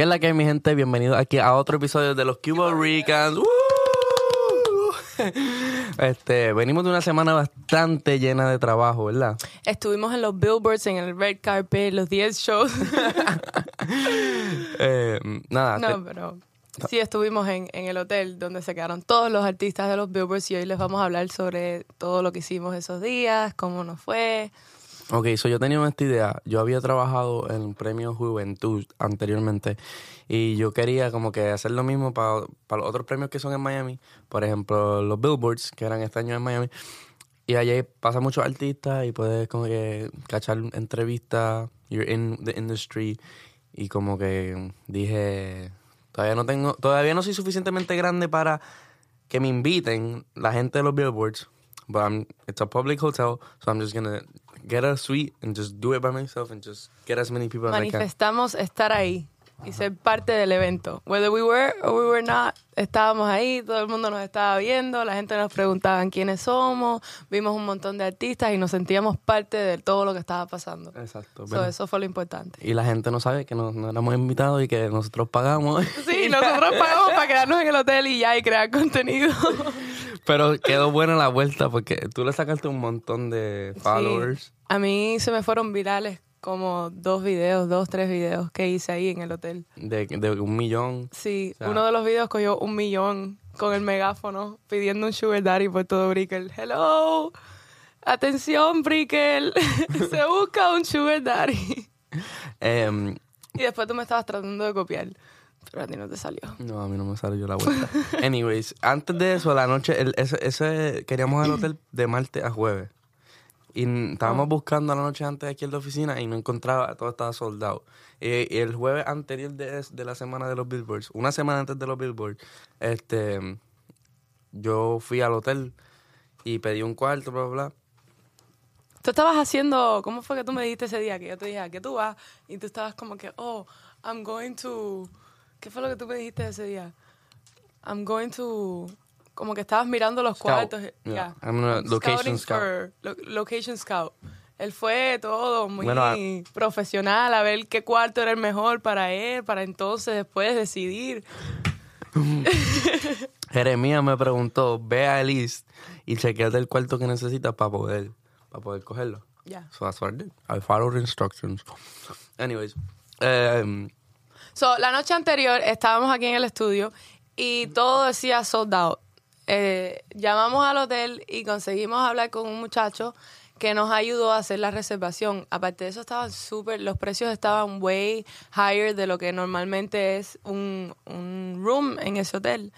¿Qué es la que hay, mi gente? Bienvenidos aquí a otro episodio de los Cuba Ricans. ¡Woo! Este, venimos de una semana bastante llena de trabajo, ¿verdad? Estuvimos en los billboards, en el red carpet, los 10 shows. Eh, nada, no, te- pero sí estuvimos en, en el hotel donde se quedaron todos los artistas de los billboards y hoy les vamos a hablar sobre todo lo que hicimos esos días, cómo nos fue. Ok, so yo tenía esta idea. Yo había trabajado en Premio Juventud anteriormente y yo quería como que hacer lo mismo para los otros premios que son en Miami. Por ejemplo, los Billboards, que eran este año en Miami. Y allí pasa muchos artistas y puedes como que cachar entrevistas, you're in the industry. Y como que dije, todavía no tengo, todavía no soy suficientemente grande para que me inviten la gente de los Billboards. But I'm, it's a public hotel, so I'm just gonna get a suite and just do it by myself and just get as many people as I can. Manifestamos estar ahí y ser parte del evento. Whether we were or we were not, estábamos ahí, todo el mundo nos estaba viendo, la gente nos preguntaba quiénes somos, vimos un montón de artistas y nos sentíamos parte de todo lo que estaba pasando. Exacto. So, eso fue lo importante. y la gente no sabe que no, no éramos invitados y que nosotros pagamos. Sí, nosotros pagamos para quedarnos en el hotel y ya y crear contenido. Pero quedó buena la vuelta porque tú le sacaste un montón de followers. Sí. A mí se me fueron virales como dos videos, dos, tres videos que hice ahí en el hotel. De, de un millón. Sí, O sea- uno de los videos cogió un millón con el megáfono pidiendo un sugar daddy por todo Brickell. Hello, atención Brickell, se busca un sugar daddy. Em, Y después tú me estabas tratando de copiar, pero a ti no te salió. no, a mí no me salió la vuelta. Anyways, antes de eso, la noche, el- ese, ese queríamos el hotel de martes a jueves. Y estábamos buscando la noche antes aquí en la oficina y no encontraba, todo estaba soldado. Y, y el jueves anterior de, de la semana de los Billboards, una semana antes de los Billboards, este, yo fui al hotel y pedí un cuarto, bla, bla, bla. Tú estabas haciendo, ¿cómo fue que tú me dijiste ese día? Que yo te dije, ¿a qué tú vas? Y tú estabas como que, oh, I'm going to... ¿Qué fue lo que tú me dijiste ese día? I'm going to... Como que estabas mirando los Scout. cuartos. Yeah. Yeah. I'm a location scout. for- lo- location scout. Él fue todo muy Bueno, a- profesional a ver qué cuarto era el mejor para él, para entonces después decidir. Jeremías me preguntó, ve a Elise y chequeate el cuarto que necesitas para poder, para poder cogerlo. Ya. So that's what I did. I followed instructions. Anyways, um, So, la noche anterior estábamos aquí en el estudio y todo decía sold out. Eh, llamamos al hotel y conseguimos hablar con un muchacho que nos ayudó a hacer la reservación. Aparte de eso, estaban súper, los precios estaban way higher de lo que normalmente es un, un room en ese hotel.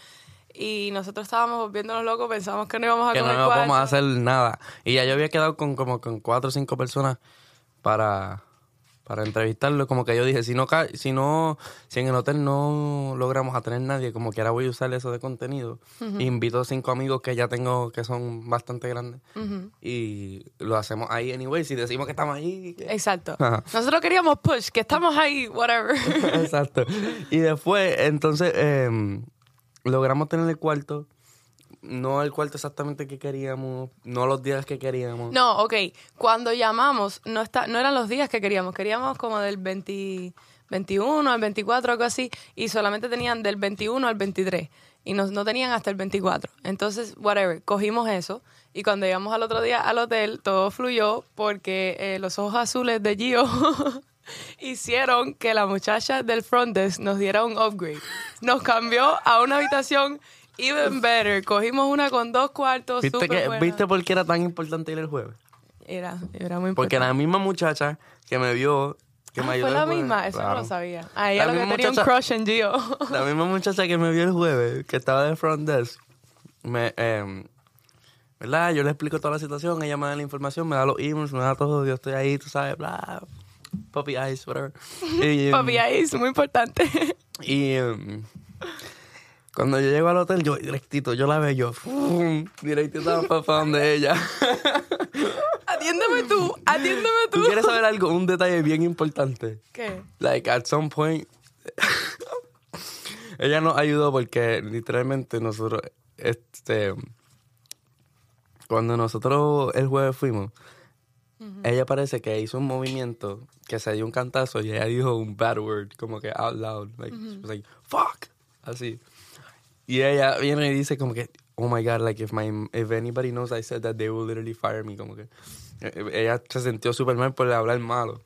Y nosotros estábamos volviéndonos locos, pensamos que no íbamos a que no comer vamos a cuarto. hacer nada. Y ya yo había quedado con como con cuatro o cinco personas para, para entrevistarlo. Como que yo dije, si no, si no, si en el hotel no logramos a tener nadie, como que ahora voy a usar eso de contenido. Invito a cinco amigos que ya tengo que son bastante grandes. Y lo hacemos ahí anyway. Si decimos que estamos ahí. Exacto. Ajá. Nosotros queríamos push, que estamos ahí, whatever. Exacto. Y después, entonces, em, logramos tener el cuarto. No el cuarto exactamente que queríamos, no los días que queríamos. No, ok. Cuando llamamos, no, está, no eran los días que queríamos. Queríamos como del 20 21 al 24, algo así. Y solamente tenían del 21 al 23. Y nos, no tenían hasta el 24. Entonces, whatever, cogimos eso. Y cuando llegamos al otro día al hotel, todo fluyó porque eh, los ojos azules de Gio hicieron que la muchacha del front desk nos diera un upgrade. Nos cambió a una habitación even better. Cogimos una con dos cuartos. ¿Viste, que. ¿Viste por qué era tan importante ir el jueves? Era, era muy Porque importante. la misma muchacha que me vio, que Ah, me ayudó fue la jueves- misma, eso no lo sabía. Ah, ella La lo que tenía un crush en Gio. La misma muchacha que me vio el jueves, que estaba de front desk, me, em, ¿verdad? Yo le explico toda la situación, ella me da la información, me da los emails, me da todo, yo estoy ahí, tú sabes, bla, puppy eyes, whatever. Y, em, Papi, ahí es muy importante. Y em, cuando yo llego al hotel, yo directito, yo la veo, yo, ¡fum! directito para donde ella. atiéndeme tú, atiéndeme tú. ¿Tú quieres saber algo? Un detalle bien importante. ¿Qué? Like, at some point, ella nos ayudó porque literalmente nosotros, este, cuando nosotros el jueves fuimos, ella parece que hizo un movimiento que se dio un cantazo y ella dijo un bad word, como que out loud, like, she was like, fuck, así. Y ella viene y dice como que, oh my god, like if my, if anybody knows I said that, they will literally fire me, como que. eh, Ella se sintió súper mal por hablar malo.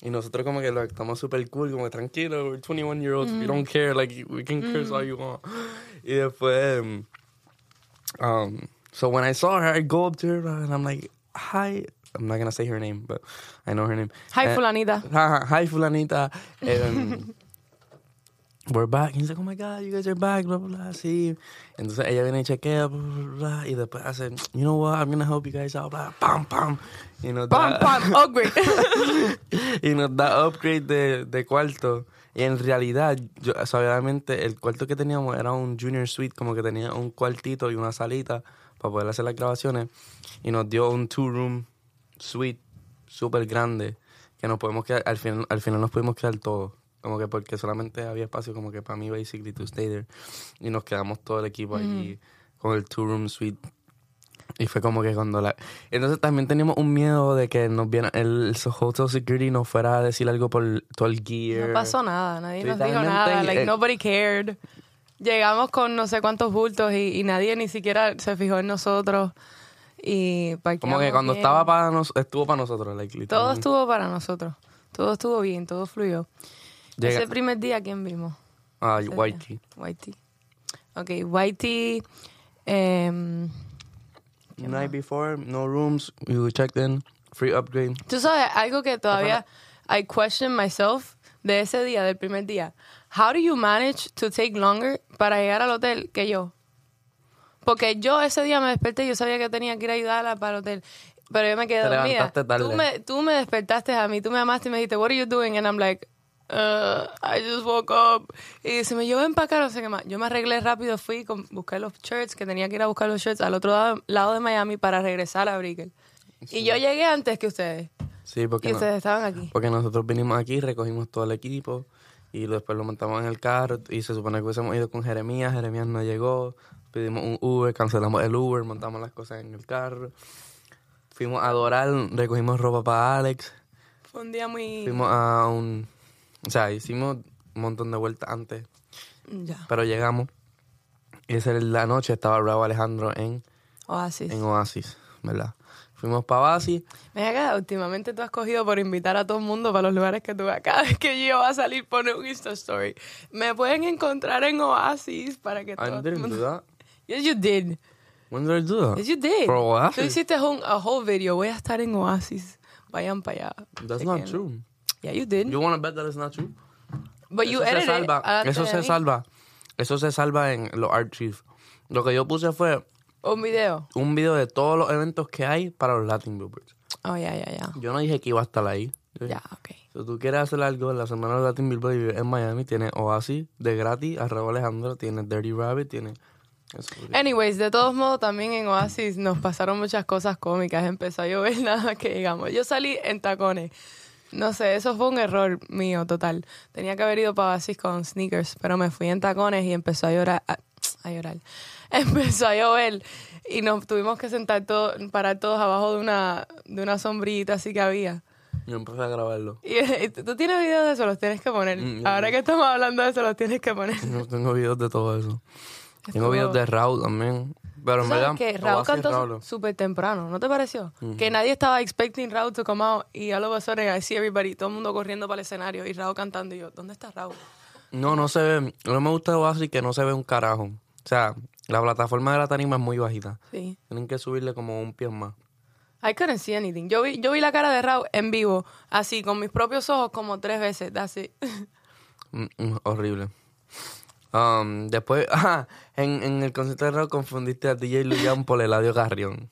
Y nosotros como que lo estamos súper cool, como que tranquilo, we're 21 year olds, we don't care, like we can curse all you want. Y después, um, um, so when I saw her, I go up to her and I'm like, hi, I'm not gonna say her name, but I know her name. Hi, Eh, fulanita. Hi, hi, fulanita. Um, we're back. He's like, oh my God, you guys are back, blah, blah, blah. Sí. Entonces ella viene y chequea, blah, blah, blah, y después hace, you know what, I'm gonna help you guys out, blah, pam, pam. Y nos Pam, da, pam, upgrade. y nos da upgrade de, de cuarto. Y en realidad, yo, obviamente, el cuarto que teníamos era un junior suite, como que tenía un cuartito y una salita para poder hacer las grabaciones. Y nos dio un two-room suite súper grande, que nos podemos quedar, al final, al final nos pudimos quedar todos. Como que porque solamente había espacio como que para mí, basically, to stay there. Y nos quedamos todo el equipo allí con el two-room suite. Y fue como que cuando la... Entonces también teníamos un miedo de que nos viera el hotel security nos fuera a decir algo por todo el gear. No pasó nada, nadie nos dijo nada. Like, eh, nobody cared. Llegamos con no sé cuántos bultos y, y nadie ni siquiera se fijó en nosotros. Y Como que cuando bien. estaba para nos, estuvo para nosotros, like, Todo estuvo para nosotros. Todo estuvo bien, todo fluyó. Llega- Ese primer día, ¿quién vimos? Ah, Whitey. Whitey. Ok, Whitey. em, Night before, no rooms, we checked in, free upgrade. Tú sabes, algo que todavía I question myself de ese día, del primer día. How do you manage to take longer para llegar al hotel que yo? Porque yo ese día me desperté y yo sabía que tenía que ir a ayudarla para el hotel. Pero yo me quedé Te dormida. levantaste tarde. Tú me, tú me despertaste a mí, tú me llamaste y me dijiste, what are you doing? And I'm like, uh, I just woke up. Y se me ven para acá, no sé qué más. Yo me arreglé rápido, fui, con, busqué los shirts, que tenía que ir a buscar los shirts al otro lado, lado de Miami para regresar a Brickell. Y yo llegué antes que ustedes. Sí, porque, Y no- ustedes estaban aquí. porque nosotros vinimos aquí, recogimos todo el equipo y después lo montamos en el carro y se supone que hubiésemos ido con Jeremías, Jeremías no llegó, pedimos un Uber, cancelamos el Uber, montamos las cosas en el carro, fuimos a adorar, recogimos ropa para Alex, Fue un día muy... fuimos a un... O sea, hicimos un montón de vueltas antes, Ya. pero llegamos y esa era la noche, estaba Raúl Alejandro en, Oasis. en Oasis, ¿verdad? Fuimos para Oasis, Mira acá, últimamente tú has cogido por invitar a todo el mundo para los lugares que tú vas. Cada vez que yo va a salir, pone un Insta Story. Me pueden encontrar en Oasis para que todo I el didn't mundo... do that. Yes, you did. When did I do that? Yes, you did. For Oasis? Tú hiciste un a whole video. Voy a estar en Oasis. Vayan para allá. That's not Chequenlo. true. Yeah, you did. You want to bet that it's not true? But you eso se edited it salva. Eso se mí. salva. Eso se salva en los archives. Lo que yo puse fue Un video. un video de todos los eventos que hay para los Latin Billboards. Oh, ya, ya, ya. Yo no dije que iba a estar ahí. Ya, ok. Si tú quieres hacer algo en la semana de Latin Billboard y en Miami, tienes Oasis de gratis, Arroba Alejandro, tienes Dirty Rabbit, tienes... Eso. Anyways, de todos modos, también en Oasis nos pasaron muchas cosas cómicas. Empezó a llover nada que llegamos. Yo salí en tacones. No sé, eso fue un error mío total. Tenía que haber ido para Oasis con sneakers, pero me fui en tacones y empezó a llorar. A, a llorar. Empezó a llover y nos tuvimos que sentar todos, parar todos abajo de una, de una sombrita así que había. Yo empecé a grabarlo. Y, eh, tú tienes videos de eso, los tienes que poner. Mm, Ahora que estamos hablando de eso, los tienes que poner. Yo tengo videos de todo eso. Tengo videos de Raúl también. Pero en ¿Sabes verdad, que Raúl cantó súper temprano, ¿no te pareció? Que nadie estaba expecting Raúl to come out y all of a sudden I see everybody, todo el mundo corriendo para el escenario y Raúl cantando y yo, ¿dónde está Raúl? No, no se ve. No me gusta de Oasis que no se ve un carajo. O sea, la plataforma de la tarima es muy bajita. Sí. Tienen que subirle como un pie más. I couldn't see anything. Yo vi, yo vi la cara de Raúl en vivo, así, con mis propios ojos como tres veces, así. Mm, mm, horrible. Um, después, ajá, en, en el concierto de Raúl confundiste a DJ Luyan por Eladio Carrión.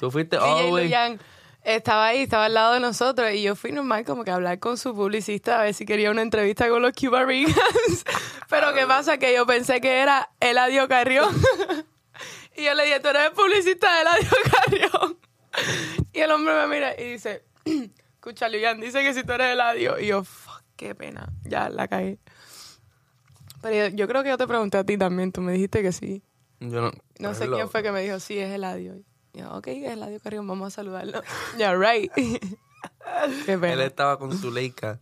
Tú fuiste DJ way- Luyan estaba ahí, estaba al lado de nosotros y yo fui normal como que a hablar con su publicista a ver si quería una entrevista con los Cuba Ricans. Pero ¿qué pasa? Que yo pensé que era Eladio Carrión. y yo le dije, tú eres el publicista de Eladio Carrión. y el hombre me mira y dice, escucha, Luyan, dice que si tú eres Eladio. Y yo, fuck, qué pena, ya la caí. Pero yo, creo que yo te pregunté a ti también, tú me dijiste que sí. Yo no, No sé quién fue que me dijo, sí, es Eladio. Y yo, ok, Eladio Carrión, vamos a saludarlo. Ya, right. Qué Él pena. estaba con su Leica.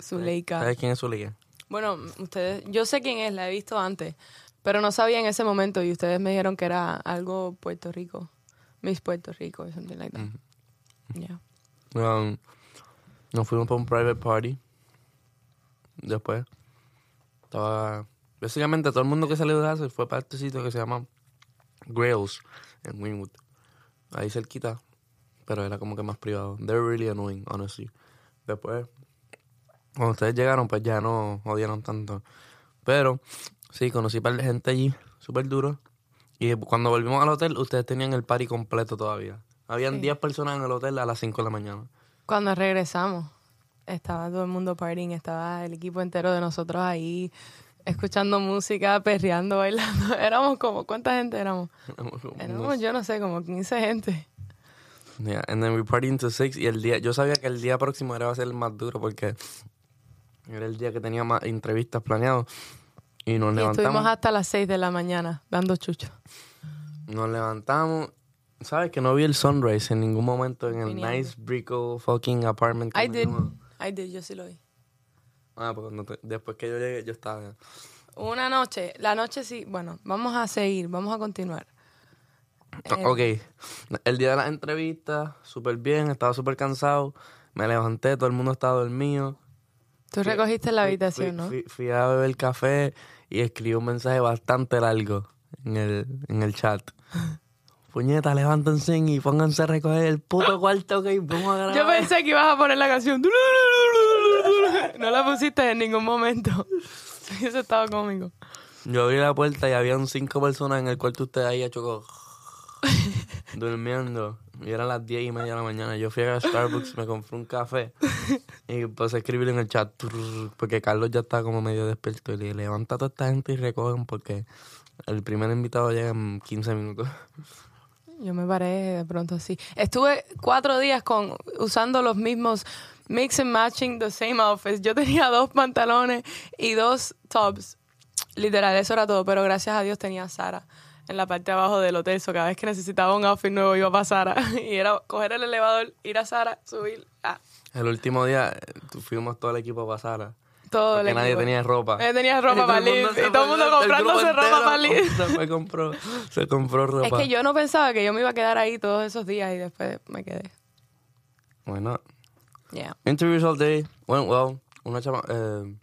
Zuleika. ¿Sabes quién es Zuleika? Bueno, ustedes, yo sé quién es, la he visto antes, pero no sabía en ese momento y ustedes me dijeron que era algo Puerto Rico, Miss Puerto Rico, or something like that. Yeah. Um, nos fuimos para un private party. Después, estaba. Básicamente, todo el mundo que salió de Hazel fue para este sitio que se llama Grails en Wynwood. Ahí cerquita, pero era como que más privado. They're really annoying, honestly. Después, cuando ustedes llegaron, pues ya no odiaron tanto. Pero, sí, conocí un par de gente allí, súper duro. Y cuando volvimos al hotel, ustedes tenían el party completo todavía. Habían Sí. 10 personas en el hotel a las 5 de la mañana. Cuando regresamos, estaba todo el mundo partying, estaba el equipo entero de nosotros ahí, escuchando música, perreando, bailando. Éramos como, ¿cuánta gente éramos? Éramos, yo no sé, como 15 gente. Yeah, and then we party into six y el día, yo sabía que el día próximo era va a ser el más duro porque era el día que tenía más entrevistas planeados y nos Y levantamos, estuvimos hasta las 6 de la mañana dando chucho. nos levantamos, sabes que no vi el sunrise en ningún momento en el nice brico fucking apartment. que I did. I did, yo sí lo vi. Ah, pues cuando te- después que yo llegué yo estaba. Una noche, la noche sí, bueno, vamos a seguir, vamos a continuar. Eh, Ok, el día de las entrevistas, súper bien, estaba súper cansado, me levanté, todo el mundo estaba dormido. Tú recogiste la Fui- habitación, fui, ¿no? Fui, fui a beber café y escribí un mensaje bastante largo en el, en el chat. Puñeta, levántense y pónganse a recoger el puto cuarto que vamos a grabar. Yo pensé que ibas a poner la canción. No la pusiste en ningún momento. Eso estaba cómico. Yo abrí la puerta y habían cinco personas en el cuarto usted ahí chocó durmiendo. Y eran las diez y media de la mañana. Yo fui a Starbucks, me compré un café y puse a escribir en el chat porque Carlos ya estaba como medio despierto y le levanta a toda esta gente y recogen porque el primer invitado llega en 15 minutos. Yo me paré de pronto así. Estuve cuatro días con usando los mismos mix and matching the same outfits. Yo tenía dos pantalones y dos tops. Literal, eso era todo. Pero gracias a Dios tenía a Sara en la parte de abajo del hotel. So cada vez que necesitaba un outfit nuevo iba para Sara. Y era coger el elevador, ir a Sara, subir. Ah, El último día eh, fuimos todo el equipo a pasar. Todo Porque el nadie tenía ropa. Nadie tenía ropa para Liz. Y todo el mundo comprándose ropa para Liz. Se compró, se compró ropa. Es que yo no pensaba que yo me iba a quedar ahí todos esos días y después me quedé. Bueno, Yeah. interviews all day, went well. Una chama, eh,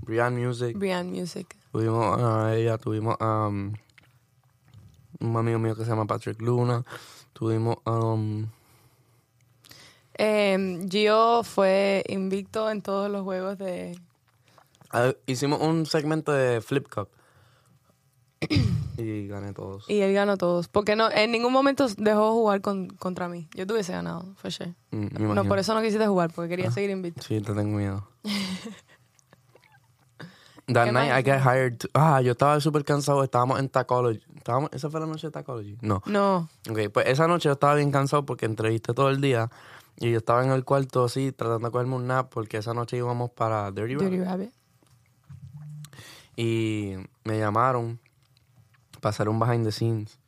Brian Music. Brian Music. Tuvimos a ella, tuvimos a um, un amigo mío que se llama Patrick Luna. Tuvimos um, Eh, Gio fue invicto en todos los juegos de... ah, hicimos un segmento de Flip Cup. y gané todos. Y él ganó todos. Porque no, en ningún momento dejó jugar con, contra mí. Yo tuviese ganado, for sure. Mm, No, por eso no quisiste jugar, porque quería seguir invicto. Sí, te tengo miedo. That ¿Qué night I got hired. to- ah, yo estaba súper cansado. Estábamos en Tacology. Estábamos, ¿Esa fue la noche de Tacology? No. No. Ok, pues esa noche yo estaba bien cansado porque entrevisté todo el día. Y yo estaba en el cuarto así, tratando de cogerme un nap porque esa noche íbamos para Dirty. Dirty Rabbit. Y me llamaron para hacer un behind the scenes.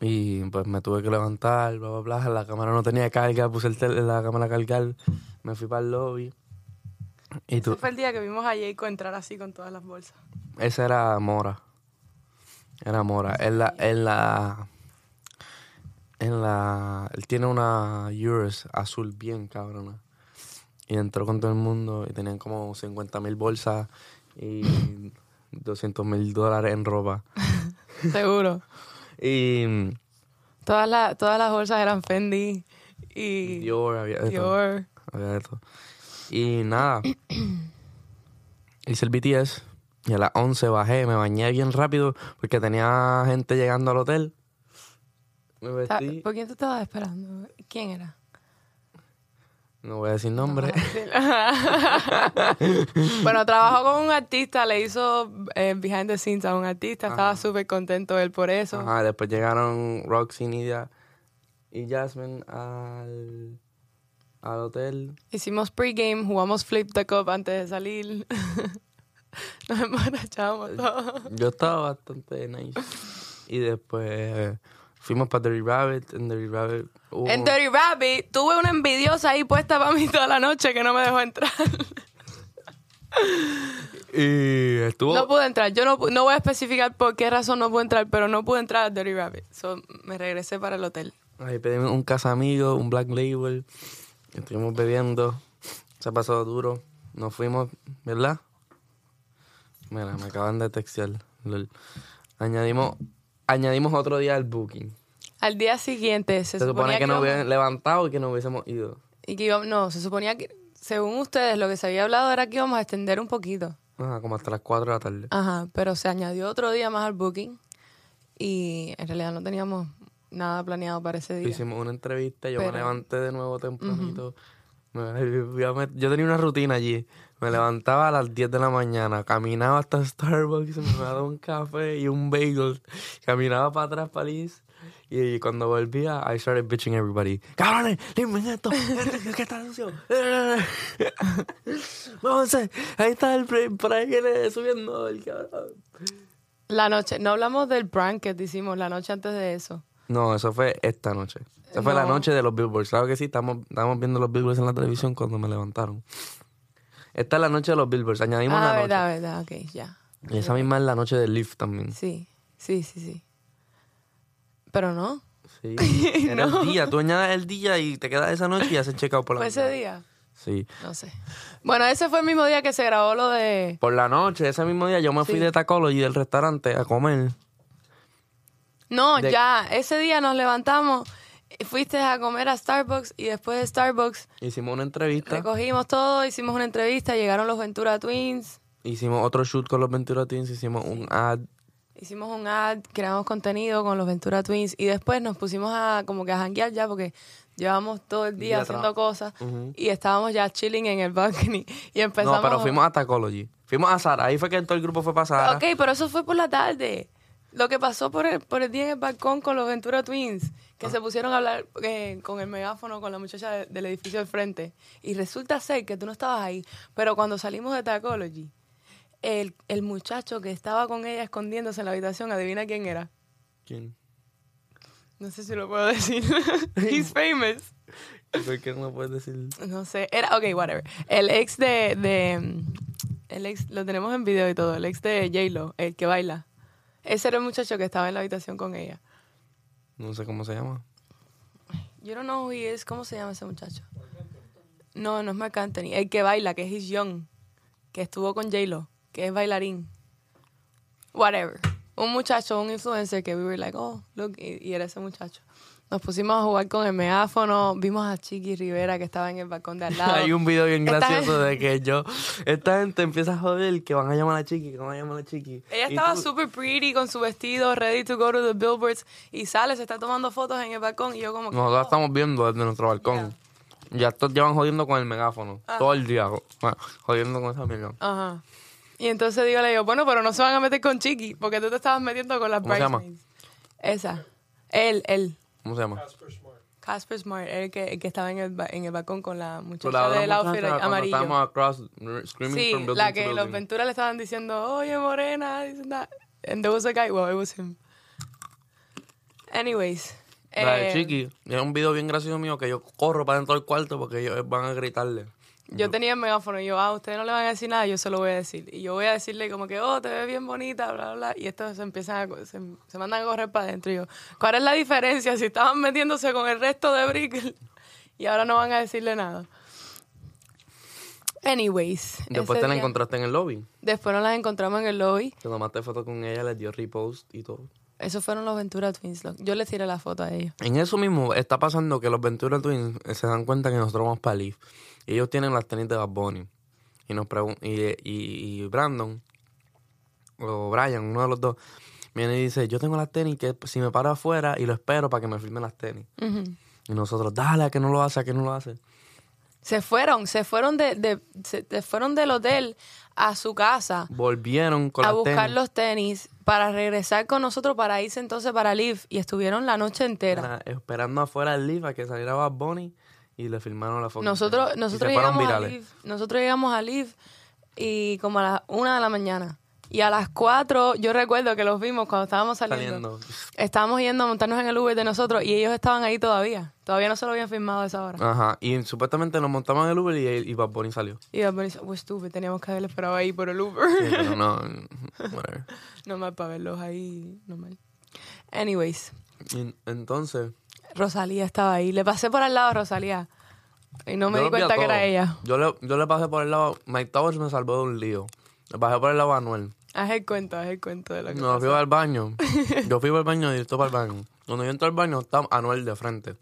Y pues me tuve que levantar, bla, bla, bla. La cámara no tenía carga, puse el tel- la cámara a cargar. Me fui para el lobby. Y tú, Ese fue el día que vimos a Jayco entrar así con todas las bolsas. esa era Mora. Era Mora. En la, en la, en la, él tiene una Urus azul bien cabrona. Y entró con todo el mundo y tenían como 50 mil bolsas y 200 mil dólares en ropa. Seguro. Y Todas, las todas las bolsas eran Fendi y Dior, había de todo. Dior. Había de todo. Y nada. Hice el BTS y a las 11 bajé, me bañé bien rápido porque tenía gente llegando al hotel. Me Ta- vestí. ¿Por quién tú estabas esperando? ¿Quién era? No voy a decir nombre. bueno, trabajó con un artista, le hizo eh, behind the scenes a un artista, estaba súper contento él por eso. Ajá, después llegaron Roxy, Nidia y Jasmine al, al hotel. Hicimos pregame, jugamos flip the cup antes de salir. Nos emborrachamos todos. Yo estaba bastante nice. Y después Fuimos para Dirty Rabbit, en Dirty Rabbit En Dirty Rabbit tuve una envidiosa ahí puesta para mí toda la noche que no me dejó entrar. y estuvo... No pude entrar. Yo no, no voy a especificar por qué razón no pude entrar, pero no pude entrar a Dirty Rabbit. So, me regresé para el hotel. Ahí pedimos un casamigo, un Black Label, estuvimos bebiendo, se pasó duro, nos fuimos, ¿verdad? Mira, me acaban de textear. Añadimos, añadimos otro día al booking. Al día siguiente se, Se, supone que nos íbamos- hubieran levantado y que nos hubiésemos ido. y que íbamos- no, se suponía que, según ustedes, lo que se había hablado era que íbamos a extender un poquito. Ajá, como hasta las 4 de la tarde. Ajá, pero se añadió otro día más al booking y en realidad no teníamos nada planeado para ese día. Hicimos una entrevista, yo me levanté de nuevo tempranito. Yo tenía una rutina allí. Me levantaba a las 10 de la mañana, caminaba hasta Starbucks, me daba un café y un bagel. Caminaba para atrás, para Liz. Y cuando volvía, I started bitching everybody. ¡Cabrones! ¡Limpien esto! ¿Qué está sucio? Vamos. Ahí está el por ahí viene subiendo el cabrón. La noche, no hablamos del prank que te hicimos la noche antes de eso. No, eso fue esta noche. Esa fue la No. noche de los billboards. Claro que sí, estamos, estamos viendo los billboards en la televisión cuando me levantaron. Esta es la noche de los billboards. Añadimos ah, la noche. verdad, verdad, ok, ya. Y esa misma es la noche del Leaf también. Sí, sí, sí, sí. Pero no, Sí. Era el día. Tú añades el día y te quedas esa noche y haces check-out por la fue ese día. Sí. No sé. Bueno, ese fue el mismo día que se grabó lo de... Por la noche, ese mismo día, yo me fui de Tacology del restaurante a comer. No, De- ya, ese día nos levantamos, fuiste a comer a Starbucks y después de Starbucks Hicimos una entrevista. recogimos todo, hicimos una entrevista, llegaron los Ventura Twins, Hicimos otro shoot con los Ventura Twins. Hicimos un ad. hicimos un ad, creamos contenido con los Ventura Twins y después nos pusimos a como que a janguear ya porque llevamos todo el día Día haciendo cosas y estábamos ya chilling en el balcony y empezamos... No, pero fuimos a Tacology. Fuimos a Sara. Ahí fue que todo el grupo fue para Sara. Ok, pero eso fue por la tarde. Lo que pasó por el, por el día en el balcón con los Ventura Twins, que Ah. se pusieron a hablar eh, con el megáfono con la muchacha de- del edificio del frente. Y resulta ser que tú no estabas ahí, pero cuando salimos de Tacology, el, el muchacho que estaba con ella escondiéndose en la habitación, adivina quién era. ¿Quién? No sé si lo puedo decir. He's famous. ¿Por qué no puedes decir? No sé, era, ok, whatever. El ex de, de, el ex, lo tenemos en video y todo, el ex de J-Lo, el que baila. Ese era el muchacho que estaba en la habitación con ella. No sé cómo se llama. Yo no know who he is. ¿Cómo se llama ese muchacho? No, no es Marc Anthony. El que baila, que es His Young, que estuvo con J-Lo, que es bailarín. Whatever. Un muchacho, un influencer que we were like, oh, look, y, y era ese muchacho. Nos pusimos a jugar con el megáfono, vimos a Chiqui Rivera que estaba en el balcón de al lado. Hay un video bien gracioso de que yo, esta gente empieza a joder que van a llamar a Chiqui, que van a llamar a Chiqui. Ella Y estaba super pretty con su vestido, ready to go to the billboards, y sale, se está tomando fotos en el balcón, y yo como que, Nosotros oh. estamos viendo desde nuestro balcón. Ya estos llevan jodiendo con el megáfono. Todo el día. jo- Jodiendo con esa mierda. Ajá. Y entonces digo, le digo, bueno, pero no se van a meter con Chiqui, porque tú te estabas metiendo con las ¿Cómo se llama? Esa. Él, él. ¿Cómo se llama? Casper Smart, el que, el que estaba en el, ba- en el balcón con la muchacha la del outfit amarillo. Estábamos across, screaming Sí, from la que los. Ventura le estaban diciendo, oye, morena, that. And there was a guy, well, it was him. Anyways. La de eh, Chiqui. Es un video bien gracioso mío que yo corro para dentro del cuarto porque ellos van a gritarle. Yo tenía el megáfono y yo, ah, ustedes no le van a decir nada, yo se lo voy a decir. Y yo voy a decirle como que, oh, te ves bien bonita, bla, bla, bla. Y estos se empiezan a, se, se mandan a correr para adentro. Y yo, ¿cuál es la diferencia si estaban metiéndose con el resto de Brickle y ahora no van a decirle nada? Anyways. Después te la día- encontraste en el lobby. Después nos las encontramos en el lobby. Te tomaste foto con ella, les dio repost y todo. Esos fueron los Ventura Twins. Yo les tiré la foto a ellos. En eso mismo está pasando que los Ventura Twins eh, se dan cuenta que nosotros vamos para Leaf. Y ellos tienen las tenis de Bad Bunny. Y, nos y, y, y Brandon, o Brian, uno de los dos, viene y dice, yo tengo las tenis que si me paro afuera y lo espero para que me firmen las tenis. Y nosotros, dale, a que no lo hace, a que no lo hace. Se fueron, se fueron de, de- se, se fueron del hotel a su casa Volvieron con a las buscar tenis. los tenis para regresar con nosotros para irse entonces para Live y estuvieron la noche entera. Era esperando afuera el Leaf a que saliera Bad Bunny y le firmaron la foto. Nosotros, nosotros llegamos a. Live, nosotros llegamos a Live y como a las una de la mañana Y a las 4, yo recuerdo que los vimos cuando estábamos saliendo. Saliendo. Estábamos yendo a montarnos en el Uber de nosotros y ellos estaban ahí todavía. Todavía no se lo habían firmado a esa hora. Ajá. Y supuestamente nos montamos en el Uber y, y Bad Bunny salió. Y Bad Bunny "Oh, estúpido, teníamos que haberle esperado ahí por el Uber. Sí, pero no, whatever. Normal para verlos ahí, normal. Anyways, Y entonces... Rosalía estaba ahí. Le pasé por al lado a Rosalía. Y no me yo di cuenta que era ella. Yo le, yo le pasé por el lado... Mike Towers me salvó de un lío. Le pasé por el lado a Anuel. Haz el cuento, haz el cuento de lo que No, pasó. fui al baño. Yo fui al baño y él para el baño. Cuando yo entro al baño está Anuel de frente.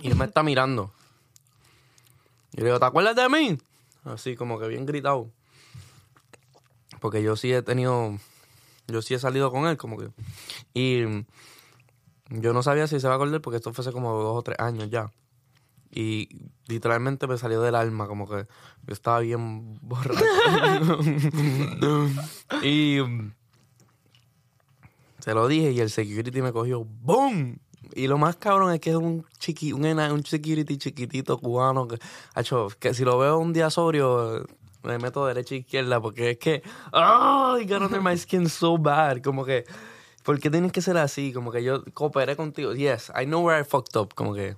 Y él me está mirando. Y le digo, ¿te acuerdas de mí? Así como que bien gritado. Porque yo sí he tenido... Yo sí he salido con él, como que... Y yo no sabía si se va a acordar porque esto fue hace como dos o tres años ya. Y literalmente me salió del alma, como que yo estaba bien borracho. y mm, se lo dije y el security me cogió ¡Boom! Y lo más cabrón es que es un chiqui, un, ena- un security chiquitito cubano que, hacho, que si lo veo un día sobrio me meto derecha e izquierda porque es que ¡Oh! It got under my skin so bad. Como que ¿Por qué tienes que ser así? Como que yo cooperé contigo. Yes, I know where I fucked up. Como que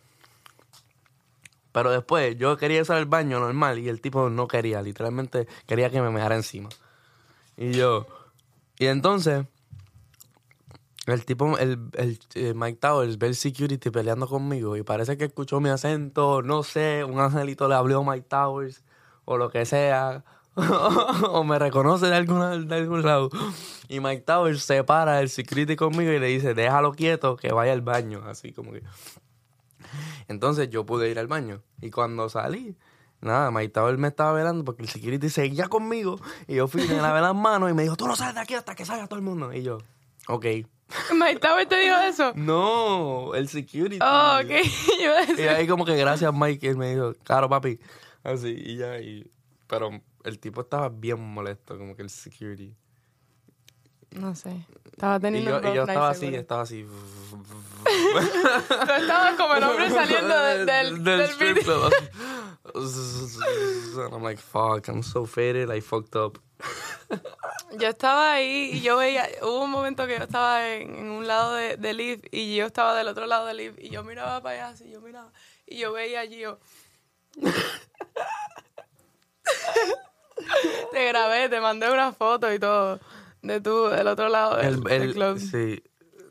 pero después yo quería usar el baño normal y el tipo no quería, literalmente quería que me mejara encima. Y yo, y entonces, el tipo, el, el eh, Mike Towers ve el security peleando conmigo y parece que escuchó mi acento, no sé, un angelito le habló a Mike Towers o lo que sea, o me reconoce de, alguna, de algún lado. Y Mike Towers se para el security conmigo y le dice, déjalo quieto, que vaya al baño, así como que... Entonces yo pude ir al baño. Y cuando salí, nada, Mike Tower me estaba velando porque el security seguía conmigo. Y yo fui, le lavé las manos y me dijo, tú no sales de aquí hasta que salga todo el mundo. Y yo, ok. Mike Tower te dijo eso. No, el security. Oh, ok. Yo Y ahí como que gracias Mike, y él me dijo, claro papi. Así, y ya, y... Pero el tipo estaba bien molesto, como que el security. No sé. Estaba Y teniendo yo, un y yo estaba así, seguro. estaba así. Tú estabas como el hombre saliendo de- del, del strip club. And I'm like, fuck, I'm so faded, I fucked up. Yo estaba ahí y yo veía, hubo un momento que yo estaba en, en un lado de, de Liv y yo estaba del otro lado de Liv y yo miraba para allá así, yo miraba y yo veía allí yo. te grabé, te mandé una foto y todo de tú del otro lado del, El, del club. sí.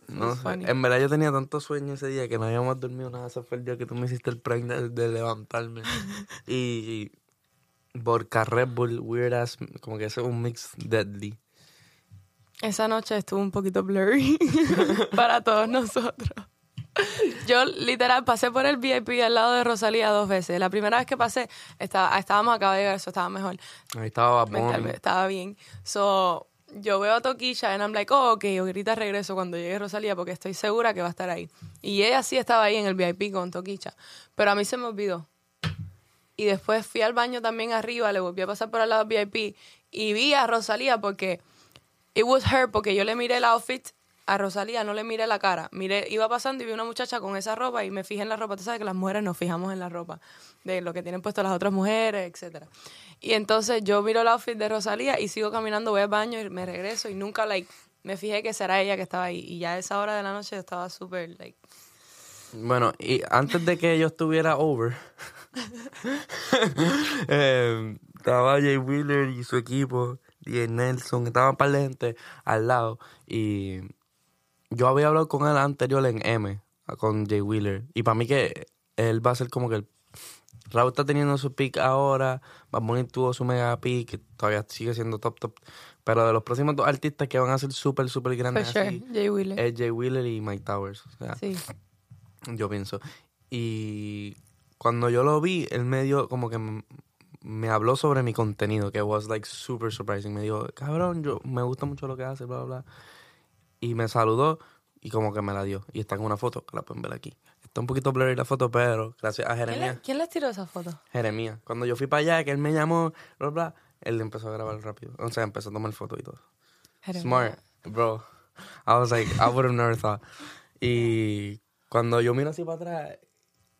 No sé. En verdad yo tenía tanto sueño ese día que no habíamos dormido nada. Ese fue el día que tú me hiciste el prank de, de levantarme. y Vodka Red Bull, weird ass, como que ese es un mix deadly. Esa noche estuvo un poquito blurry para todos nosotros. Yo literal pasé por el VIP al lado de Rosalía dos veces. La primera vez que pasé, estaba, estábamos acá de llegar, eso estaba mejor. Ahí estaba estaba bien. So, yo veo a Toquilla and I'm like, oh, ok, ahorita regreso cuando llegue Rosalía porque estoy segura que va a estar ahí. Y ella sí estaba ahí en el VIP con Toquicha. Pero a mí se me olvidó. Y después fui al baño también arriba, le volví a pasar por al lado del VIP y vi a Rosalía porque it was her, porque yo le miré el outfit a Rosalía, no le miré la cara. Miré, iba pasando y vi una muchacha con esa ropa y me fijé en la ropa. Tú sabes que las mujeres nos fijamos en la ropa, de lo que tienen puesto las otras mujeres, etcétera. Y entonces yo miro el outfit de Rosalía y sigo caminando, voy al baño y me regreso y nunca, like, me fijé que será ella que estaba ahí. Y ya a esa hora de la noche estaba súper, like, Bueno, y antes de que yo estuviera over, eh, estaba Jay Wheeler y su equipo, y Nelson, estaba un par de gente al lado. Y yo había hablado con él anterior en M, con Jay Wheeler. Y para mí que él va a ser como que el... Raúl está teniendo su pick ahora, Bad Bunny tuvo su mega pick, que todavía sigue siendo top, top. Pero de los próximos dos artistas que van a ser súper, súper grandes sure, así, Jay Wheeler. es Jay Wheeler y Mike Towers. O sea, sí. yo pienso. Y cuando yo lo vi, él me dio como que me habló sobre mi contenido, que was like super surprising. Me dijo, cabrón, yo me gusta mucho lo que hace, bla, bla, bla. Y me saludó y como que me la dio. Y está en una foto, que la pueden ver aquí. Está un poquito blurry la foto, pero gracias a ¿Quién, Jeremías. le- quién les tiró esa foto? Jeremías. Cuando yo fui para allá, que él me llamó, bla, bla, él empezó a grabar rápido. O sea, empezó a tomar fotos y todo. Jeremías. Smart, bro. I was like, I would have never thought. Y cuando yo miro así para atrás,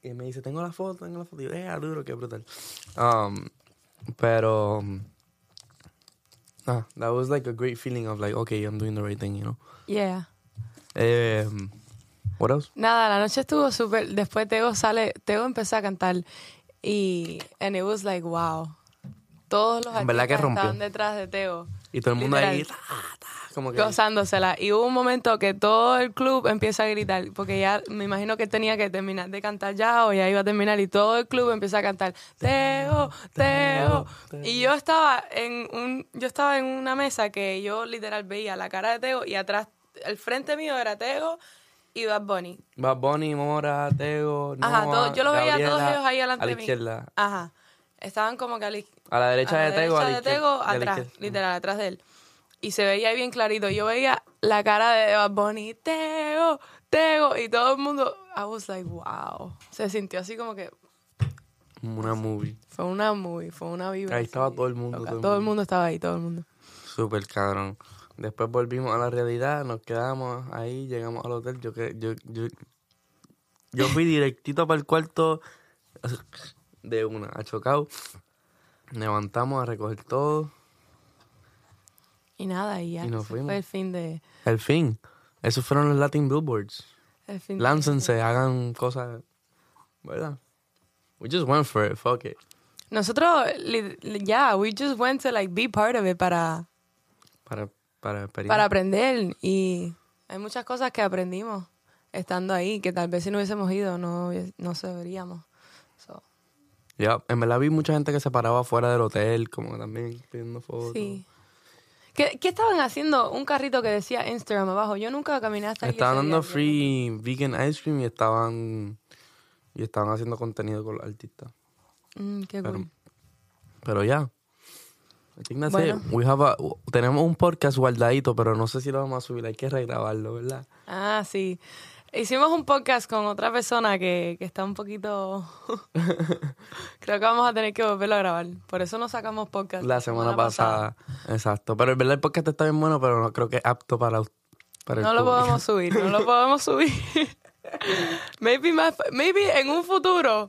y me dice, tengo la foto, tengo la foto. Y yo, eh, duro, qué brutal. Um, pero um, Ah, that was like a great feeling of like, okay, I'm doing the right thing, you know. Yeah. Eh, what else? Nada, la noche estuvo súper. Después Teo sale, Teo empezó a cantar y and it was like wow. Todos los artistas estaban detrás de Teo. Y todo el mundo ahí, Literal. Como que... gozándosela. Y hubo un momento que todo el club empieza a gritar, porque ya me imagino que tenía que terminar de cantar ya o ya iba a terminar y todo el club empieza a cantar Teo, Teo. Y yo estaba en un yo estaba en una mesa que yo literal veía la cara de Teo y atrás el frente mío era Teo y Bad Bunny. Bad Bunny, Mora, Tego, Ajá, Noah, todo- yo lo veía a todos ellos ahí delante a la de mí. izquierda. Ajá. Estaban como que a la, A la derecha a la de Tego, a la derecha de Tego, atrás, literal, atrás de él. Y se veía ahí bien clarito. Yo veía la cara de Bad Bunny, Tego, Tego, y todo el mundo, I was like, wow. Se sintió así como que Una movie. fue una movie, fue una vibra. Ahí estaba todo el mundo, todo el Todo el mundo. estaba ahí, todo el mundo. Súper cabrón. Después volvimos a la realidad, nos quedamos ahí, llegamos al hotel. Yo yo, yo, yo fui directito para el cuarto de una, a chocado. Levantamos a recoger todo. Y nada, y ya. Y nos fuimos. fue el fin de... El fin. Esos fueron los Latin Billboards. El fin de- Láncense, hagan cosas. ¿Verdad? We just went for it, fuck it. Nosotros, ya, we just went to like be part of it para... Para, para, para aprender y hay muchas cosas que aprendimos estando ahí que tal vez si no hubiésemos ido no, no sabríamos. So, Ya, en verdad vi mucha gente que se paraba fuera del hotel, como también pidiendo fotos. sí. ¿Qué, qué estaban haciendo? Un carrito que decía Instagram abajo. Yo nunca caminé hasta. Estaban dando día, free vegan ice cream y estaban y estaban haciendo contenido con los artistas. Mm, qué Pero, cool. pero ya. Bueno. it. We have a- tenemos un podcast guardadito, pero no sé si lo vamos a subir. Hay que regrabarlo, ¿verdad? Ah, sí. Hicimos un podcast con otra persona que, que está un poquito... Creo que vamos a tener que volverlo a grabar. Por eso no sacamos podcast. La semana pasada. Exacto. Pero en verdad el podcast está bien bueno, pero no creo que es apto para, para el No lo público. podemos subir, no lo podemos subir. maybe, más, maybe en un futuro,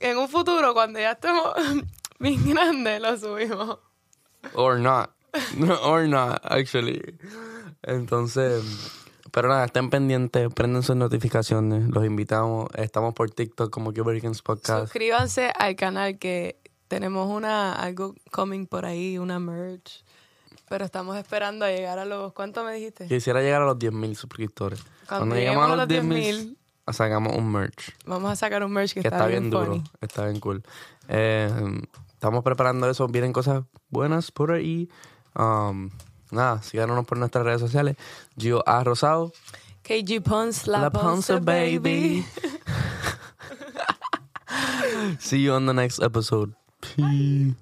en un futuro, cuando ya estemos bien grandes, lo subimos. Or not. Or not, actually. Entonces, pero nada, estén pendientes, prenden sus notificaciones, los invitamos. Estamos por TikTok como Cubericans Podcast. Suscríbanse al canal que tenemos una algo coming por ahí, una merch. Pero estamos esperando a llegar a los... ¿Cuánto me dijiste? Quisiera llegar a los 10.000 suscriptores. Cuando lleguemos a los 10,000, sacamos un merch. Vamos a sacar un merch que, Que está, bien, duro, funny. está bien cool. Eh, estamos preparando eso, vienen cosas buenas por ahí. Um, nada, síganos por nuestras redes sociales. Gio A. Rosado. KG Pons, La, La Ponce, Ponce baby. baby. See you on the next episode. Peace.